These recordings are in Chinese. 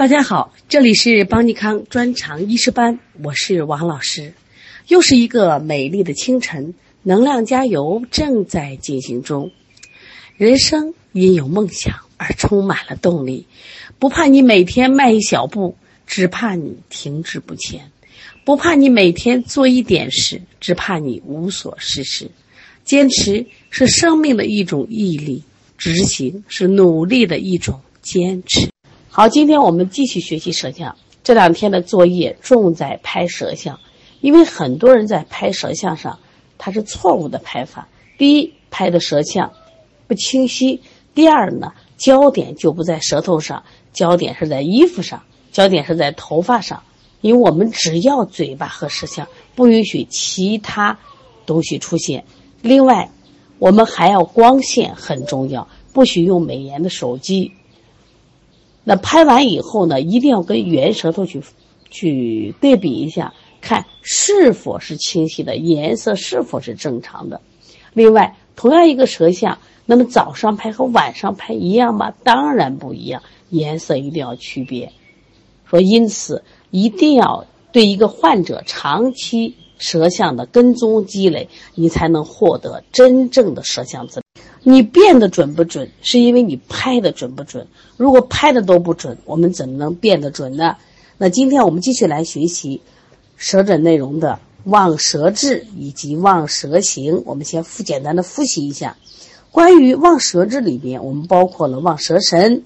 大家好，这里是邦尼康专长医师班，我是王老师。又是一个美丽的清晨，能量加油正在进行中。人生因有梦想而充满了动力，不怕你每天迈一小步，只怕你停滞不前；不怕你每天做一点事，只怕你无所事事。坚持是生命的一种毅力，执行是努力的一种坚持。好，今天我们继续学习舌象。这两天的作业重在拍舌象，因为很多人在拍舌象上，他是错误的拍法。第一，拍的舌象不清晰；第二呢，焦点就不在舌头上，焦点是在衣服上，焦点是在头发上。因为我们只要嘴巴和舌象，不允许其他东西出现。另外，我们还要光线很重要，不许用美颜的手机。那拍完以后呢，一定要跟原舌头去去对比一下，看是否是清晰的，颜色是否是正常的。另外，同样一个舌象，那么早上拍和晚上拍一样吗？当然不一样，颜色一定要区别。说因此，一定要对一个患者长期舌象的跟踪积累，你才能获得真正的舌象资。你变得准不准，是因为你拍的准不准。如果拍的都不准，我们怎么能变得准呢？那今天我们继续来学习舌诊内容的望舌质以及望舌形。我们先复简单的复习一下，关于望舌质里边，我们包括了望舌神，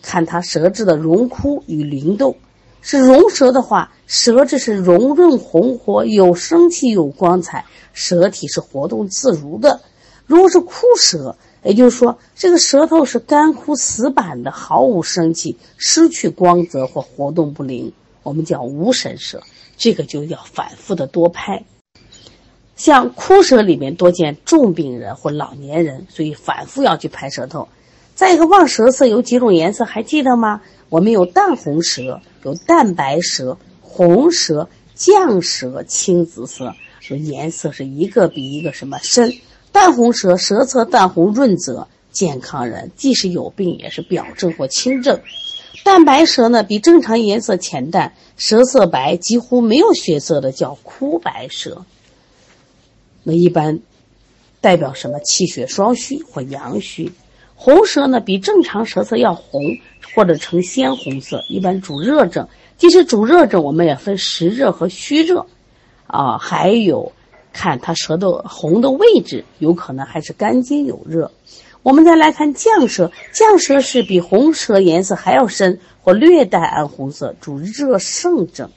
看它舌质的荣枯与灵动。是荣舌的话，舌质是荣润红活，有生气有光彩，舌体是活动自如的。如果是枯舌，也就是说这个舌头是干枯死板的，毫无生气，失去光泽或活动不灵，我们叫无神舌。这个就要反复的多拍。像枯舌里面多见重病人或老年人，所以反复要去拍舌头。再一个望舌色有几种颜色，还记得吗？我们有淡红舌，有淡白舌、红舌、绛舌、青紫色，说颜色是一个比一个什么深。淡红舌，舌侧淡红润泽，健康人即使有病也是表症或轻症。淡白舌呢，比正常颜色浅淡，舌色白，几乎没有血色的叫枯白舌。那一般代表什么？气血双虚或阳虚。红舌呢，比正常舌色要红，或者呈鲜红色，一般主热症。即使主热症，我们也分实热和虚热，啊，还有。看它舌头红的位置，有可能还是肝经有热。我们再来看绛舌，绛舌是比红舌颜色还要深或略带暗红色，主热盛症。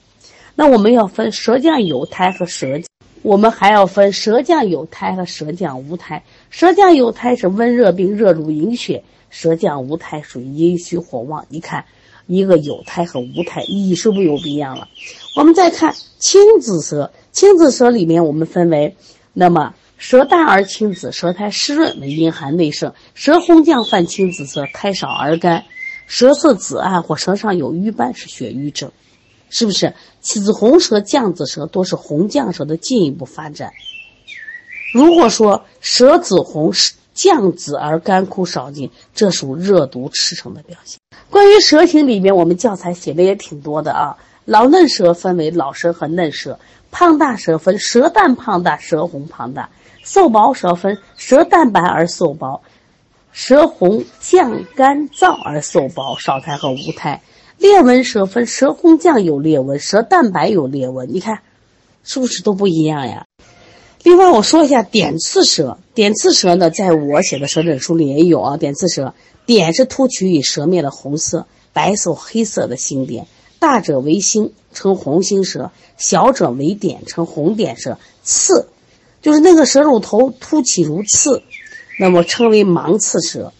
那我们要分舌降有苔和舌，我们还要分舌降有苔和舌降无苔。舌降有苔是温热病，热入营血；舌降无苔属于阴虚火旺。你看，一个有苔和无苔，意义是不是有不一样了？我们再看青紫舌。青紫舌里面，我们分为，那么舌淡而青紫，舌苔湿润为阴寒内盛；舌红绛泛青紫色，苔少而干；舌色紫暗或舌上有瘀斑是血瘀症，是不是？紫红舌、绛紫舌多是红绛舌的进一步发展。如果说舌紫红是、绛紫而干枯少尽，这属热毒赤诚的表现。关于舌形里面，我们教材写的也挺多的啊。老嫩舌分为老舌和嫩舌。胖大舌分舌淡胖大、舌红胖大；瘦薄舌分舌淡白而瘦薄，舌红绛干燥而瘦薄，少苔和无苔。裂纹舌分舌红绛有裂纹，舌淡白有裂纹。你看，是不是都不一样呀？另外，我说一下点刺舌。点刺舌呢，在我写的舌诊书里也有啊。点刺舌，点是突取于舌面的红色、白色、黑色的星点。大者为星，称红心舌；小者为点，称红点舌。刺，就是那个舌乳头凸起如刺，那么称为芒刺舌。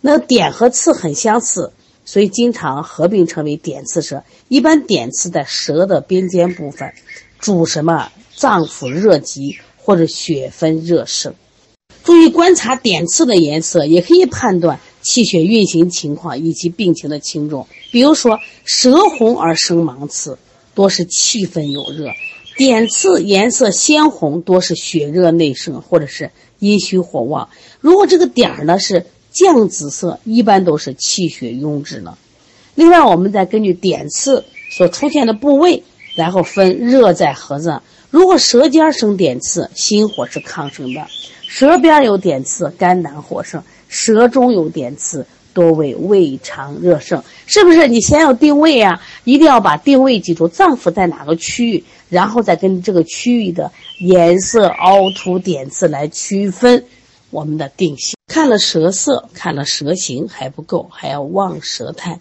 那点和刺很相似，所以经常合并称为点刺舌。一般点刺在舌的边尖部分，主什么脏腑热疾或者血分热盛。注意观察点刺的颜色，也可以判断。气血运行情况以及病情的轻重，比如说舌红而生芒刺，多是气分有热；点刺颜色鲜红，多是血热内盛或者是阴虚火旺。如果这个点儿呢是绛紫色，一般都是气血壅滞呢。另外，我们再根据点刺所出现的部位，然后分热在何脏。如果舌尖生点刺，心火是亢盛的；舌边有点刺，肝胆火盛；舌中有点刺，多为胃肠热盛。是不是？你先要定位呀，一定要把定位记住，脏腑在哪个区域，然后再跟这个区域的颜色、凹凸、点刺来区分我们的定性。看了舌色，看了舌形还不够，还要望舌态。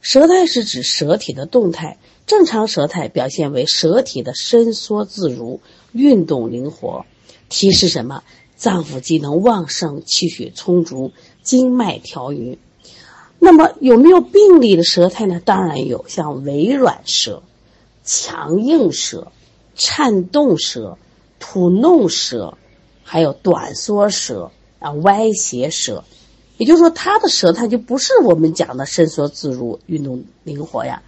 舌态是指舌体的动态。正常舌态表现为舌体的伸缩自如、运动灵活，提示什么？脏腑机能旺盛，气血充足，经脉调匀。那么有没有病理的舌苔呢？当然有，像微软舌、强硬舌、颤动舌、吐弄舌，还有短缩舌啊、歪斜舌。也就是说，他的舌苔就不是我们讲的伸缩自如、运动灵活呀。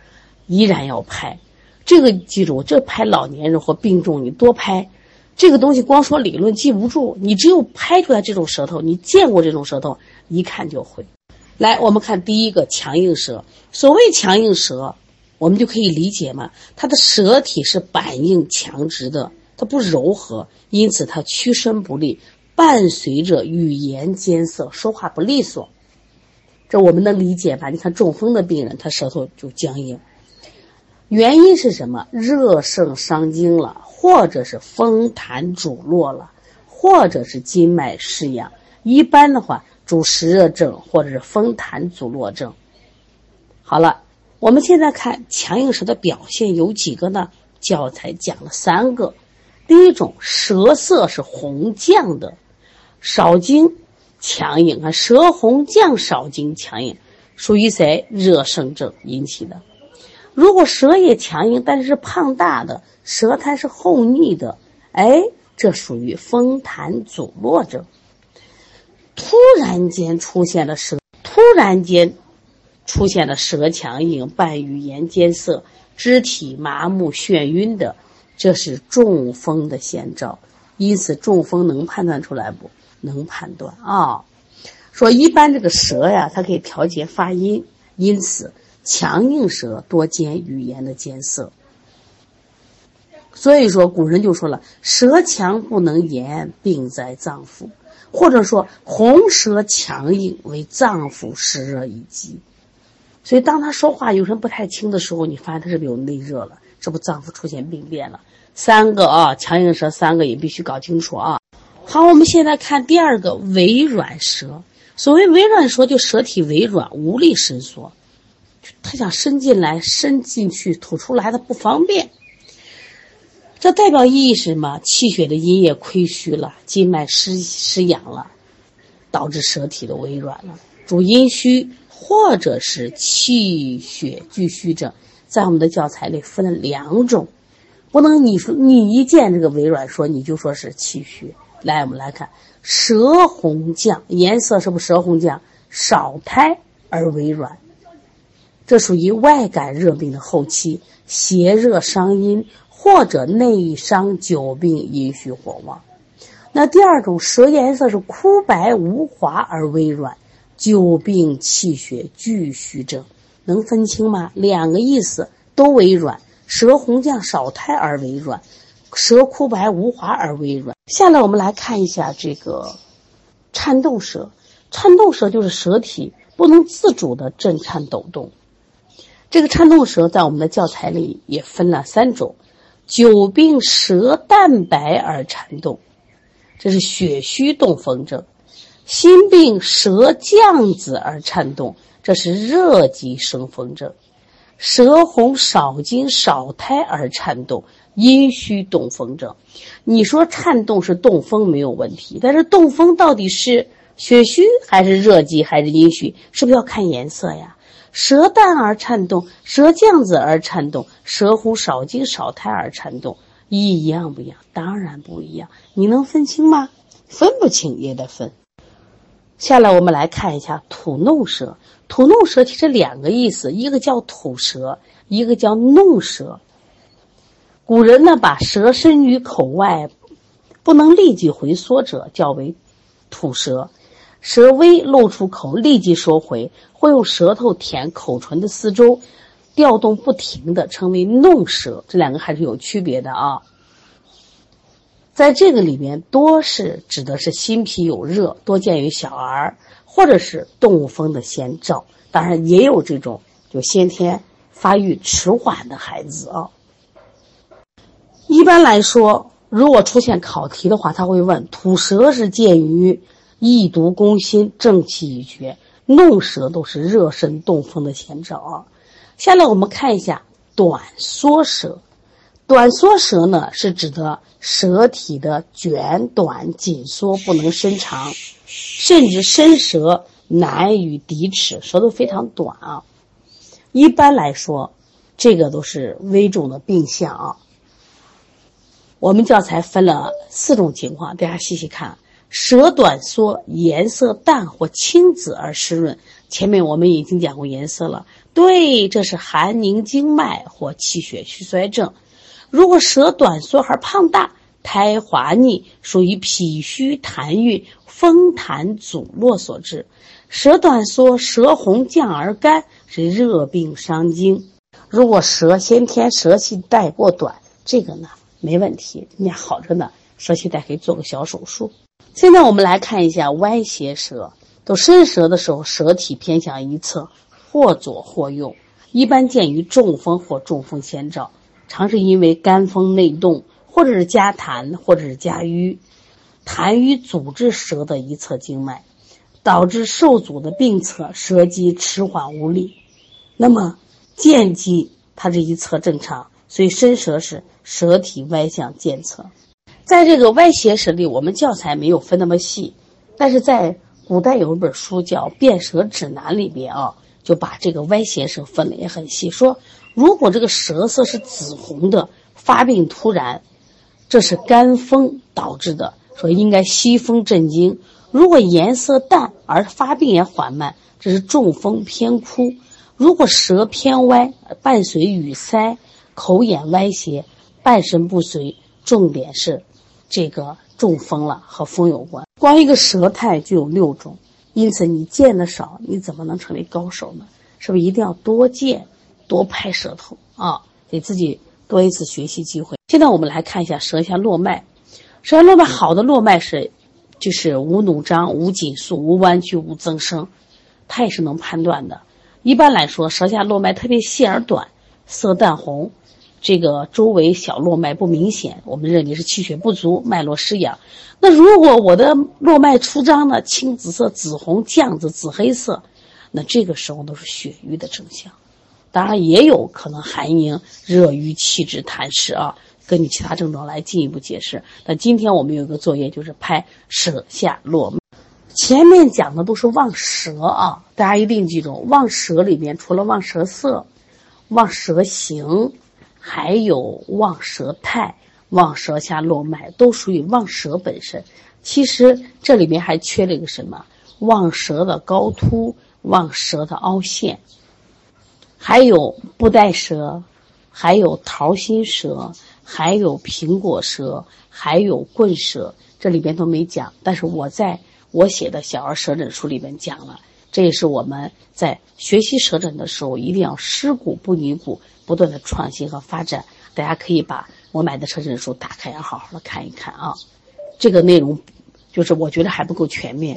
依然要拍，这个记住，这拍老年人或病重，你多拍。这个东西光说理论记不住，你只有拍出来这种舌头，你见过这种舌头，一看就会。来，我们看第一个强硬舌。所谓强硬舌，我们就可以理解嘛，它的舌体是板硬强直的，它不柔和，因此它屈伸不利，伴随着语言艰涩，说话不利索。这我们能理解吧？你看中风的病人，他舌头就僵硬。原因是什么？热盛伤津了，或者是风痰阻络了，或者是筋脉失养。一般的话，主湿热症或者是风痰阻络症。好了，我们现在看强硬舌的表现有几个呢？教材讲了三个。第一种，舌色是红绛的，少津强硬啊，舌红绛少津强硬，属于谁？热盛症引起的。如果舌也强硬，但是胖大的，舌苔是厚腻的，哎，这属于风痰阻络症。突然间出现了舌，突然间出现了舌强硬、伴语言艰涩、肢体麻木、眩晕的，这是中风的先兆。因此，中风能判断出来不？能判断啊。说一般这个舌呀，它可以调节发音，因此。强硬舌多兼语言的艰涩，所以说古人就说了：“舌强不能言，病在脏腑。”或者说“红舌强硬为脏腑湿热以疾。”所以当他说话有什么不太清的时候，你发现他是不是有内热了？这不脏腑出现病变了？三个啊，强硬舌三个也必须搞清楚啊。好，我们现在看第二个微软舌。所谓微软舌，就舌体微软，无力伸缩。他想伸进来，伸进去，吐出来，他不方便。这代表意义是什么？气血的阴液亏虚了，筋脉失失养了，导致舌体的微软了，主阴虚或者是气血俱虚症。在我们的教材里分了两种，不能你说你一见这个微软说你就说是气虚。来，我们来看舌红绛，颜色是不是舌红绛？少苔而微软。这属于外感热病的后期，邪热伤阴或者内伤久病，阴虚火旺。那第二种舌颜色是枯白无华而微软，久病气血俱虚症，能分清吗？两个意思都微软，舌红绛少苔而微软，舌枯白无华而微软。下来我们来看一下这个颤动舌，颤动舌就是舌体不能自主的震颤抖动。这个颤动舌在我们的教材里也分了三种：久病舌淡白而颤动，这是血虚动风症；心病舌降子而颤动，这是热极生风症；舌红少津少苔而颤动，阴虚动风症。你说颤动是动风没有问题，但是动风到底是血虚还是热极还是阴虚，是不是要看颜色呀？舌淡而颤动，舌降子而颤动，舌红少津少苔而颤动，一样不一样？当然不一样。你能分清吗？分不清也得分。下来我们来看一下吐弄舌。吐弄舌其实两个意思，一个叫吐舌，一个叫弄舌。古人呢，把舌伸于口外，不能立即回缩者，叫为吐舌。舌微露出口，立即收回，会用舌头舔口唇的四周，调动不停的，称为弄舌。这两个还是有区别的啊。在这个里面，多是指的是心脾有热，多见于小儿，或者是动物风的先兆。当然，也有这种就先天发育迟缓的孩子啊。一般来说，如果出现考题的话，他会问：吐舌是见于易毒攻心，正气已绝；弄舌都是热身动风的前兆啊。下来我们看一下短缩舌。短缩舌呢，是指的舌体的卷短紧缩，不能伸长，甚至伸舌难于抵齿，舌头非常短啊。一般来说，这个都是危重的病象啊。我们教材分了四种情况，大家细细看：舌短缩，颜色淡或青紫而湿润。前面我们已经讲过颜色了，对，这是寒凝经脉或气血虚衰症。如果舌短缩而胖大，苔滑腻，属于脾虚痰郁、风痰阻络所致。舌短缩、舌红降而干，是热病伤津。如果舌先天舌系带过短，这个呢没问题，人家好着呢，舌系带可以做个小手术。现在我们来看一下歪斜舌，都伸舌的时候，舌体偏向一侧，或左或右，一般见于中风或中风先兆。常是因为肝风内动，或者是加痰，或者是加瘀，痰瘀阻滞舌的一侧经脉，导致受阻的病侧舌肌迟缓无力。那么健肌它这一侧正常，所以伸舌时舌体歪向健侧。在这个歪斜舌里，我们教材没有分那么细，但是在古代有一本书叫《辨舌指南》里边啊，就把这个歪斜舌分的也很细，说。如果这个舌色是紫红的，发病突然，这是肝风导致的，说应该吸风镇惊；如果颜色淡而发病也缓慢，这是中风偏枯；如果舌偏歪，伴随语塞、口眼歪斜、半身不遂，重点是这个中风了，和风有关。光一个舌态就有六种，因此你见的少，你怎么能成为高手呢？是不是一定要多见？多拍舌头啊，给自己多一次学习机会。现在我们来看一下舌下络脉。舌下络脉好的络脉是，就是无弩张、无紧束、无弯曲、无增生，它也是能判断的。一般来说，舌下络脉特别细而短，色淡红，这个周围小络脉不明显，我们认为是气血不足，脉络失养。那如果我的络脉出张呢，青紫色、紫红、绛紫、紫黑色，那这个时候都是血瘀的征象。当然也有可能寒凝、热瘀、气滞、痰湿啊，根据其他症状来进一步解释。那今天我们有一个作业，就是拍舌下络脉。前面讲的都是望舌啊，大家一定记住，望舌里面除了望舌色、望舌形，还有望舌态、望舌下络脉，都属于望舌本身。其实这里面还缺了一个什么？望舌的高凸，望舌的凹陷。还有布袋舌，还有桃心舌，还有苹果舌，还有棍舌，这里边都没讲。但是我在我写的小儿舌诊书里边讲了，这也是我们在学习舌诊的时候一定要尸骨不泥骨，不断的创新和发展。大家可以把我买的舌诊书打开，要好好的看一看啊。这个内容就是我觉得还不够全面。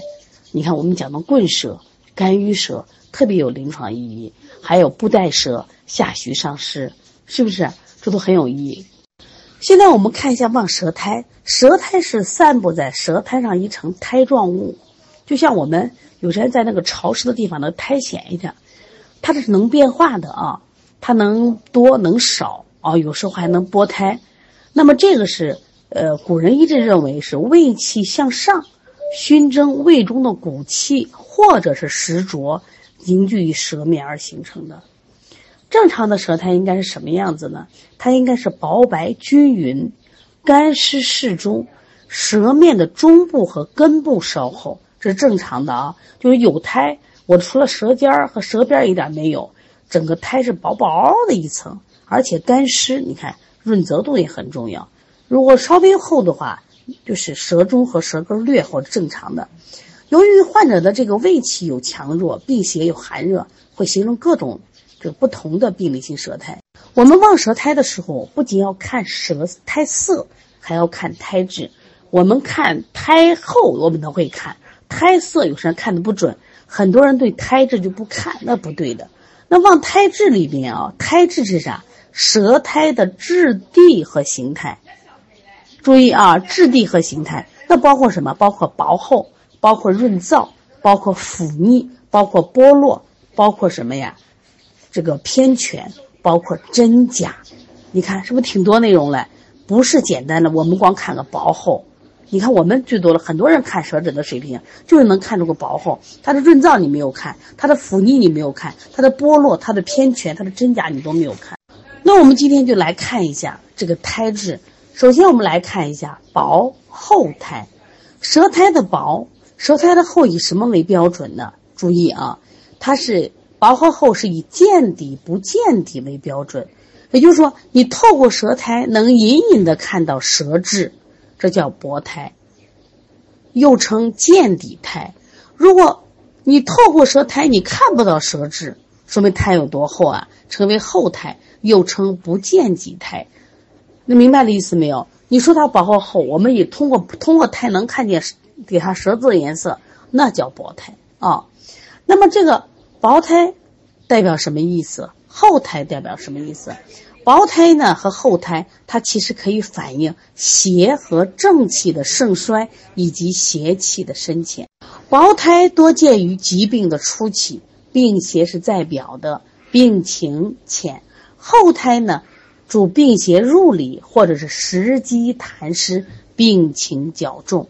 你看我们讲的棍舌、干淤舌。特别有临床意义，还有布袋舌、下虚上湿，是不是？这都很有意义。现在我们看一下望舌苔，舌苔是散布在舌苔上一层苔状物，就像我们有些人在那个潮湿的地方的苔藓一样，它这是能变化的啊，它能多能少啊，有时候还能剥胎。那么这个是呃，古人一直认为是胃气向上，熏蒸胃中的骨气，或者是实浊。凝聚于舌面而形成的，正常的舌苔应该是什么样子呢？它应该是薄白均匀，干湿适中，舌面的中部和根部稍厚，这是正常的啊。就是有苔，我除了舌尖儿和舌边一点没有，整个苔是薄薄的一层，而且干湿，你看润泽度也很重要。如果稍微厚的话，就是舌中和舌根略厚，正常的。由于患者的这个胃气有强弱，病邪有寒热，会形成各种这不同的病理性舌苔。我们望舌苔的时候，不仅要看舌苔色，还要看苔质。我们看苔厚，我们都会看胎色，有时候看的不准。很多人对胎质就不看，那不对的。那望胎质里面啊，胎质是啥？舌苔的质地和形态。注意啊，质地和形态，那包括什么？包括薄厚，包括润燥，包括腐腻，包括剥落，包括什么呀？这个偏全，包括真假。你看是不是挺多内容嘞？不是简单的，我们光看个薄厚。你看我们最多了，很多人看舌质的水平，就是能看出个薄厚。它的润燥你没有看，它的腐腻你没有看，它的剥落、它的偏全、它的真假你都没有看。那我们今天就来看一下这个胎质。首先，我们来看一下薄厚苔，舌苔的薄，舌苔的厚以什么为标准呢？注意啊，它是薄和厚是以见底不见底为标准，也就是说，你透过舌苔能隐隐的看到舌质，这叫薄苔，又称见底苔。如果你透过舌苔你看不到舌质，说明苔有多厚啊？称为厚苔，又称不见底苔。你明白的意思没有？你说它薄和厚，我们也通过通过苔能看见给它舌质的颜色，那叫薄苔啊。那么这个薄苔代表什么意思？厚苔代表什么意思？薄苔呢和厚苔，它其实可以反映邪和正气的盛衰以及邪气的深浅。薄苔多见于疾病的初期，病邪是在表的，病情浅；厚苔呢。主病邪入里，或者是时机痰湿，病情较重。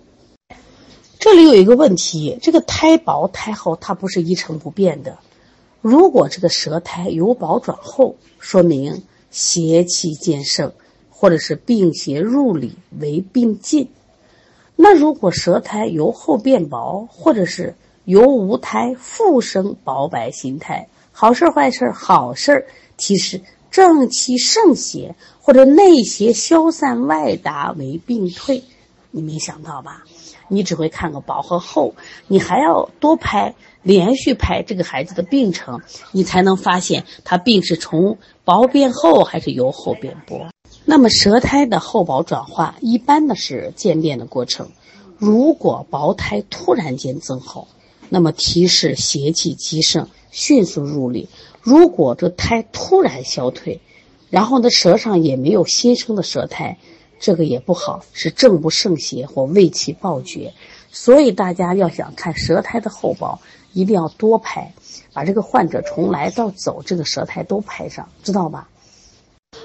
这里有一个问题：这个苔薄苔厚，它不是一成不变的。如果这个舌苔由薄转厚，说明邪气渐盛，或者是病邪入里为病进。那如果舌苔由厚变薄，或者是由无苔复生薄白新苔，好事坏事好事提示。正气盛邪或者内邪消散外达为病退，你没想到吧？你只会看个薄和厚，你还要多拍，连续拍这个孩子的病程，你才能发现他病是从薄变厚还是由厚变薄。那么舌苔的厚薄转化，一般的是渐变的过程。如果薄苔突然间增厚，那么提示邪气极盛，迅速入里。如果这苔突然消退，然后呢，舌上也没有新生的舌苔，这个也不好，是正不胜邪或胃气暴绝。所以大家要想看舌苔的厚薄，一定要多拍，把这个患者从来到走这个舌苔都拍上，知道吧？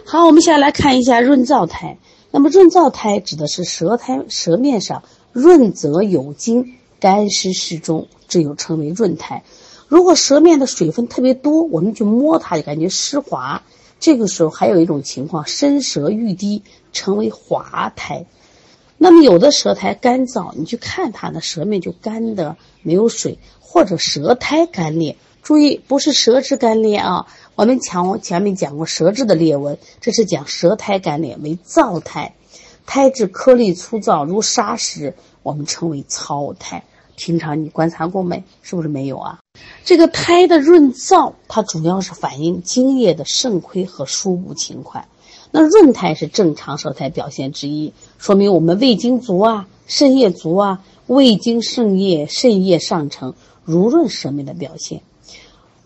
好，我们现在来看一下润燥苔。那么润燥苔指的是舌苔舌面上润泽有精，干湿适中，这又称为润苔。如果舌面的水分特别多，我们去摸它就感觉湿滑。这个时候还有一种情况，深舌欲滴，成为滑苔。那么有的舌苔干燥，你去看它的舌面就干的没有水，或者舌苔干裂。注意，不是舌质干裂啊。我们前前面讲过舌质的裂纹，这是讲舌苔干裂为燥苔，苔质颗粒粗糙如砂石，我们称为糙苔。平常你观察过没？是不是没有啊？这个苔的润燥，它主要是反映津液的肾亏和输布勤快。那润苔是正常舌苔表现之一，说明我们胃经足啊，肾液足啊，胃经肾液肾液上乘，濡润舌面的表现。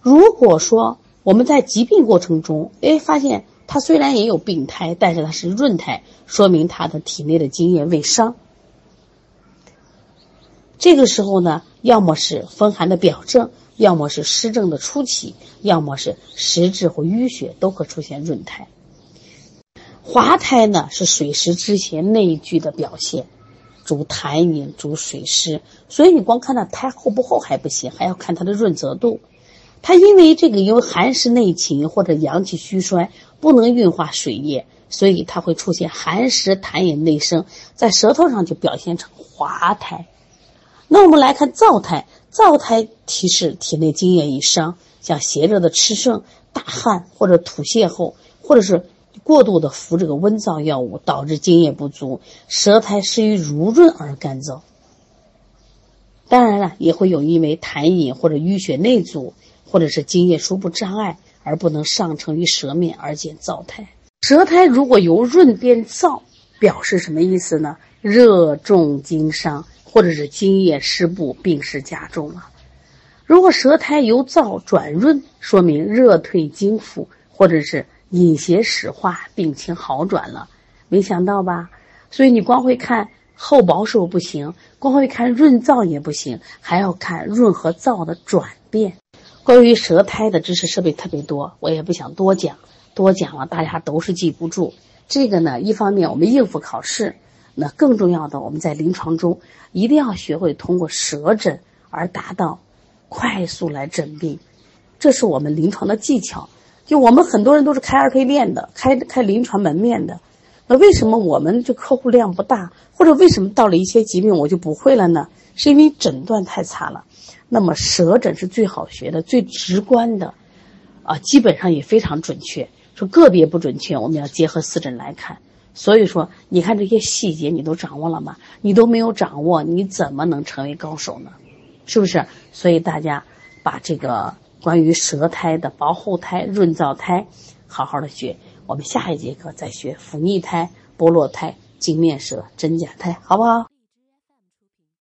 如果说我们在疾病过程中，哎，发现它虽然也有病苔，但是它是润苔，说明它的体内的津液未伤。这个时候呢，要么是风寒的表症，要么是湿症的初期，要么是实质或淤血，都可出现润苔。滑苔呢是水湿之前内聚的表现，主痰饮，主水湿，所以你光看它苔厚不厚还不行，还要看它的润泽度。它因为这个由寒湿内侵或者阳气虚衰，不能运化水液，所以它会出现寒湿痰饮内生，在舌头上就表现成滑苔。那我们来看燥苔，燥苔提示体内津液已伤，像邪热的炽盛、大汗或者吐泻后，或者是过度的服这个温燥药物，导致津液不足，舌苔失于濡润而干燥。当然了，也会有因为痰饮或者淤血内阻，或者是津液输布障碍而不能上承于舌面而见燥苔。舌苔如果由润变燥，表示什么意思呢？热重经伤，或者是津液湿布，病势加重了。如果舌苔由燥转润，说明热退经腹，或者是饮邪使化，病情好转了。没想到吧？所以你光会看。厚薄是不行，光会看润燥也不行，还要看润和燥的转变。关于舌苔的知识设备特别多，我也不想多讲，多讲了大家都是记不住。这个呢，一方面我们应付考试，那更重要的，我们在临床中一定要学会通过舌诊而达到快速来诊病，这是我们临床的技巧。就我们很多人都是开二 K 练的，开开临床门面的。那为什么我们这客户量不大，或者为什么到了一些疾病我就不会了呢？是因为诊断太差了。那么舌诊是最好学的、最直观的，啊，基本上也非常准确。说个别不准确，我们要结合四诊来看。所以说，你看这些细节你都掌握了吗？你都没有掌握，你怎么能成为高手呢？是不是？所以大家把这个关于舌苔的薄厚苔、润燥苔，好好的学。我们下一节课再学腹逆苔、剥落苔、镜面舌、真假苔，好不好？